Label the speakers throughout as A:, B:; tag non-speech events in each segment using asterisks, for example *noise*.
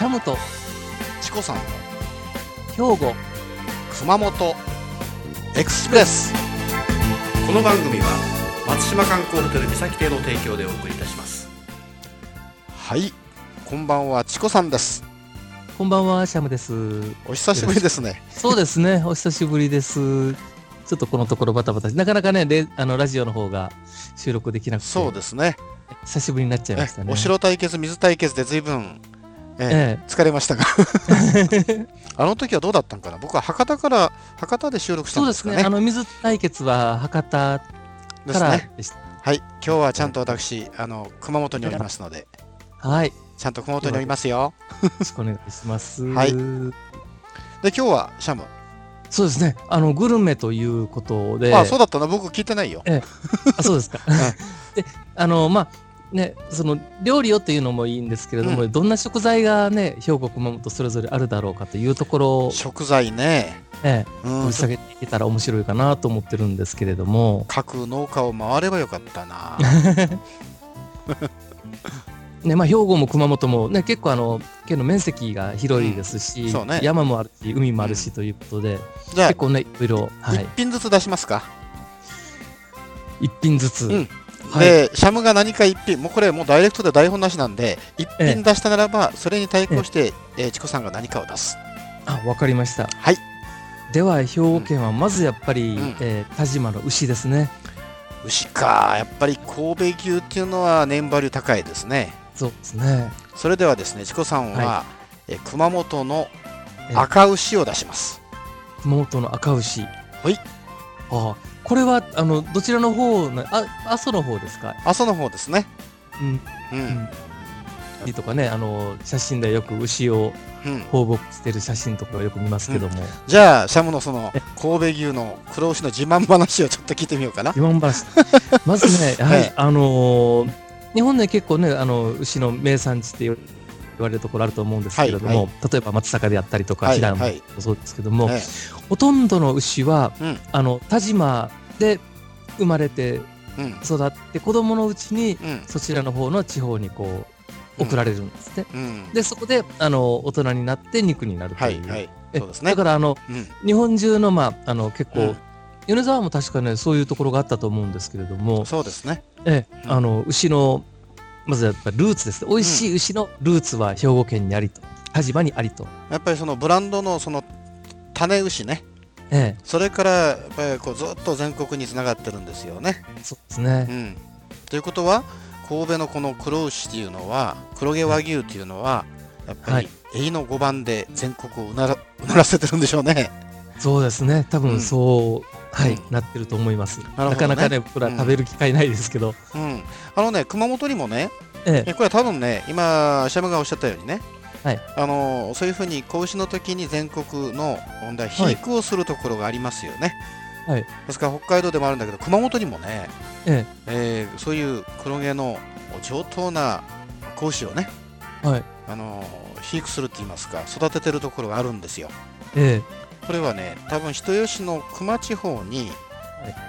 A: シャムと
B: チコさんの
A: 兵庫
B: 熊本エクスプレス。この番組は松島観光ホテル三崎邸の提供でお送りいたします。はいこんばんはチコさんです。
A: こんばんはシャムです。
B: お久しぶりですね。
A: そうですねお久しぶりです。ちょっとこのところバタバタ。なかなかねレあのラジオの方が収録できなくて。
B: そうですね。
A: 久しぶりになっちゃいましたね。
B: お城対決水対決で随分ええ。
A: え
B: 疲れましたが *laughs* あの時はどうだったんかな？僕は博多から博多で収録した
A: そうですす
B: んでかね。
A: ねあの水対決は博多から
B: で
A: した。
B: はい。今日はちゃんと私あの熊本におりますので。
A: はい。よ
B: ちゃんと熊本におりますよ。
A: ろしくお願いします。
B: はい。で今日はシャム、
A: そうですね。あのグルメということで。
B: あそうだったな僕聞いてないよ。
A: あそうですか。*laughs* で、あの、まあ、ね、その料理をっていうのもいいんですけれども、
B: う
A: どんな食材がね、兵庫、熊本それぞれあるだろうかというところを、
B: 食材ね。
A: え
B: うん。
A: え、掘り下げていけたら面白いかなと思ってるんですけれども、
B: 各農家を回ればよかったな。*laughs*
A: ね、まあ、兵庫も熊本もね、結構あの、県の面積が広いですし、
B: うん。ね。
A: 山もあるし、海もあるしということで、
B: じゃあ
A: 結構ね、いろいろ、はい。
B: 一、品ずつ出しますか、
A: 一品ずつ、
B: うん
A: はい、
B: でシャムが何か一品もうこれもうダイレクトで台本なしなんで一
A: ええ
B: 品出したならばそれに対抗して、えーチコさんが何かを出す。
A: あ、わかりました。
B: はい。
A: では、兵庫県はまずやっぱり、
B: うん。
A: えー田島の牛ですね。
B: 牛か。やっぱり神戸牛っていうのは年バリュー高いですね。
A: そうですね。
B: それではですねチコさんは、
A: は
B: えー熊本の
A: え。
B: 赤牛を出します。
A: 熊本の赤牛。
B: はい。
A: ああ、これは、あの、どちらの方な、あ、阿蘇の方ですか？
B: 阿蘇の方ですね。
A: うん。
B: うん、
A: とかね、あの、写真でよく牛を
B: うん、
A: 放牧してる写真とかをよく見ますけども、
B: じゃあシャムのその
A: え。
B: 神戸牛の黒牛の自慢話をちょっと聞いてみようかな。
A: 自慢話。まずね、*laughs* は
B: はい。
A: い、あのー日本で結構ね、あの、牛の名産地って言われるところあると思うんですけれども、
B: はいは
A: 例えば松阪であったりとか、
B: はい
A: 平野も
B: はい。
A: そうですけども、
B: え
A: ほとんどの牛は、
B: うん。
A: あの、田島で生まれて育って、子供のうちに
B: うん。
A: そちらの方の地方にこう送られるんですね。
B: うん。
A: でそこであの大人になって肉になるという。
B: そうですね。
A: だからあの
B: うん。
A: 日本中のまああの結構、
B: うん。
A: 米沢も確かねそういうところがあったと思うんですけれども、
B: そうですね。
A: え
B: うん。
A: あの牛のまずやっぱりルーツですね。美味しい牛のルーツは兵庫県にありと、田島にありと。
B: やっぱりそのブランドのその種牛ね
A: え
B: それからやっぱりこうずっと全国につながってるんですよね。
A: え、そうですね
B: う。ん、ということは神戸のこの黒牛っていうのは黒毛和牛っていうのはやっぱ
A: は
B: り
A: い
B: 永の5番で全国をうならうならせてるんでしょうね。
A: そうですね。多
B: うん
A: 分そう、はい、
B: うん
A: なってると思います。
B: ほどね。
A: なかなかね僕ら
B: うん
A: 食べる機会ないですけど、
B: うん、あのね熊本にもね
A: ええ、
B: えこれは多分ね今シャムがおっしゃったようにね、
A: はい。
B: あのそういうふうに子牛の時に全国の問題
A: はい。
B: 肥育をするところがありますよね。
A: はい。
B: ですから北海道でもあるんだけど熊本にもね、
A: え
B: え。ーそういう黒毛の上等な子牛をね
A: え、はい、
B: あの肥育するって言いますか育ててるところがあるんですよ。
A: え
B: これはね多分人吉の球磨地方に、
A: はい。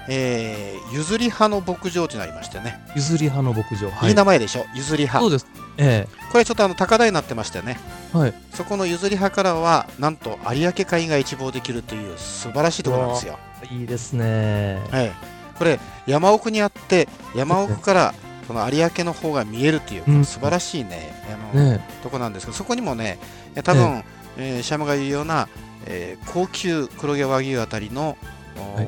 B: えー譲り派の牧場っていうのがありましてね、
A: え、譲り派の牧場。はい。
B: い、い名前でしょ？譲り派
A: そうです。え
B: これちょっとあの高台になってましてね。
A: え、はい。
B: そこの譲り派からはなんと有明海が一望できるという素晴らしいところなんですよ。
A: いいですね。
B: はい、これ山奥にあって山奥からその有明の方が見えるという、
A: うん。
B: 素晴らしいねあの、
A: ね
B: とこなんですけどそこにもねえ多分、えーシャムが言うような、えー高級黒毛和牛あたりの、
A: はい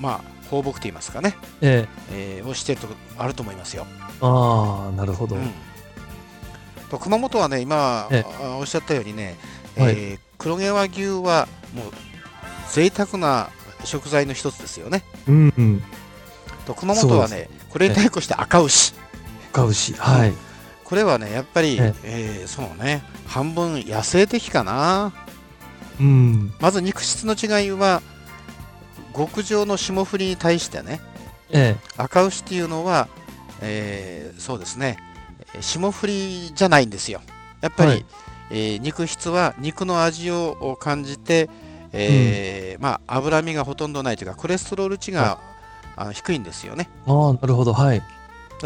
B: まあ放牧と言いますかね、
A: ええ、
B: えーをしてるとこあると思いますよ。
A: ああ、なるほど。
B: うんと熊本はね今、
A: え
B: あおっしゃったようにね、
A: はい
B: えー黒毛和牛はもう贅沢な食材の一つですよね。
A: うん、うん。
B: と熊本はねこれに対抗して赤牛
A: 赤牛。はい。
B: これはねやっぱり、
A: え
B: えーそうね半分野生的かな
A: うん。
B: まず肉質の違いは極上の霜降りに対してね
A: え
B: 赤牛っていうのは、えーそうですねえー霜降りじゃないんですよやっぱり、
A: はい
B: えー肉質は肉の味を感じて、えーまあ、脂身がほとんどないというかコレステロール値が、あの低いんですよね
A: え。ああ、なるほど。はい。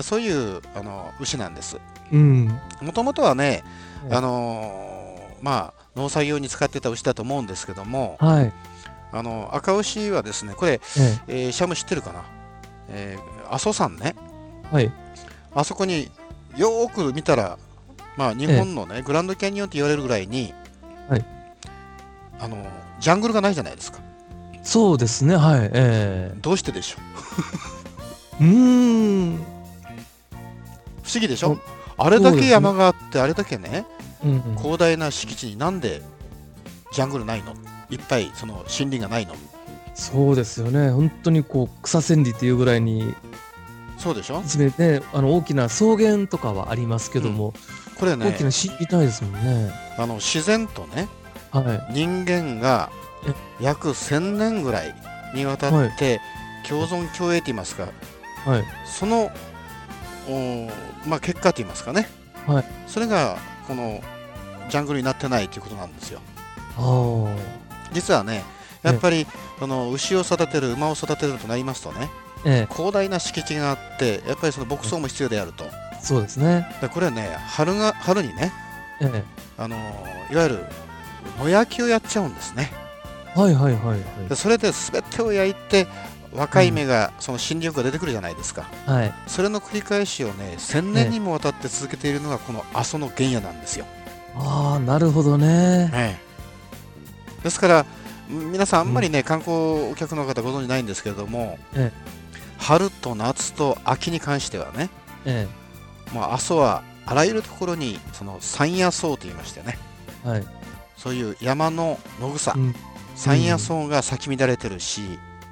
B: そういうあの牛なんです
A: うん。
B: もともとはねあのーまあ農作業に使ってた牛だと思うんですけども
A: はい。
B: あの赤牛はですねこれ、
A: え
B: えーシャム知ってるかな、えー阿蘇山ね
A: えはい。
B: あそこによーく見たらまあ日本のね、グランドキャニオンって言われるぐらいに、
A: はい
B: あのジャングルがないじゃないですか
A: そうですね。はい。え
B: どうしてでしょう？
A: え *laughs* うーん。
B: 不思議でしょ？
A: お
B: あれだけ山があってあれだけね
A: うんうん。
B: 広大な敷地になんでジャングルないの？いっぱいその森林がないの？
A: そうですよね。本当にこう草千里っていうぐらいに、
B: そうでしょ？
A: 一面ね、あの大きな草原とかはありますけども、
B: これね
A: 大きなですもんね。
B: あの自然とね
A: は
B: 人間が約1000年ぐらいにわたって共存共栄と言いますか、
A: い。はい。
B: その、おまあ、結果と言いますかね、
A: はい。
B: それがこのジャングルになってないということなんですよ。実はねやっぱり、その牛を育てる馬を育てるとなりますとね
A: え
B: 広大な敷地があってやっぱりその牧草も必要であると。
A: え、そうですね。
B: でこれはね春が春にね、
A: ええ。
B: あのいわゆる野焼きをやっちゃうんですね。
A: はいはいはい
B: でそれで全てを焼いて若い芽が、その新緑が出てくるじゃないですか
A: はい。はい。
B: それの繰り返しをね1000年にもわたって続けているのがこの阿蘇の原野なんですよ、
A: ああ、なるほどね。
B: ええですからん皆さんあんまりね、観光客の方ご存じないんですけれども、
A: え
B: 春と夏と秋に関してはね、
A: え
B: まあ、阿蘇はあらゆるところにその山野草と言いましてね
A: え。はい。
B: そういう山の野草、
A: うん。
B: 山野草が咲き乱れてるし、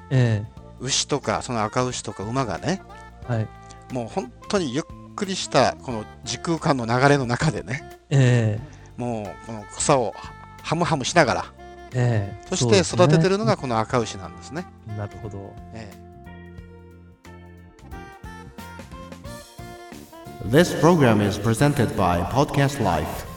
A: え
B: 牛とかその赤牛とか馬がね
A: え。はい。
B: もう本当にゆっくりしたこの時空間の流れの中でね
A: え
B: もうこの草をハムハムしながら
A: え。ええ。
B: そして育ててるのが
A: そ
B: この赤牛なんですね。
A: すね。なるほど。
B: ええ
C: This program is presented by Podcast Life.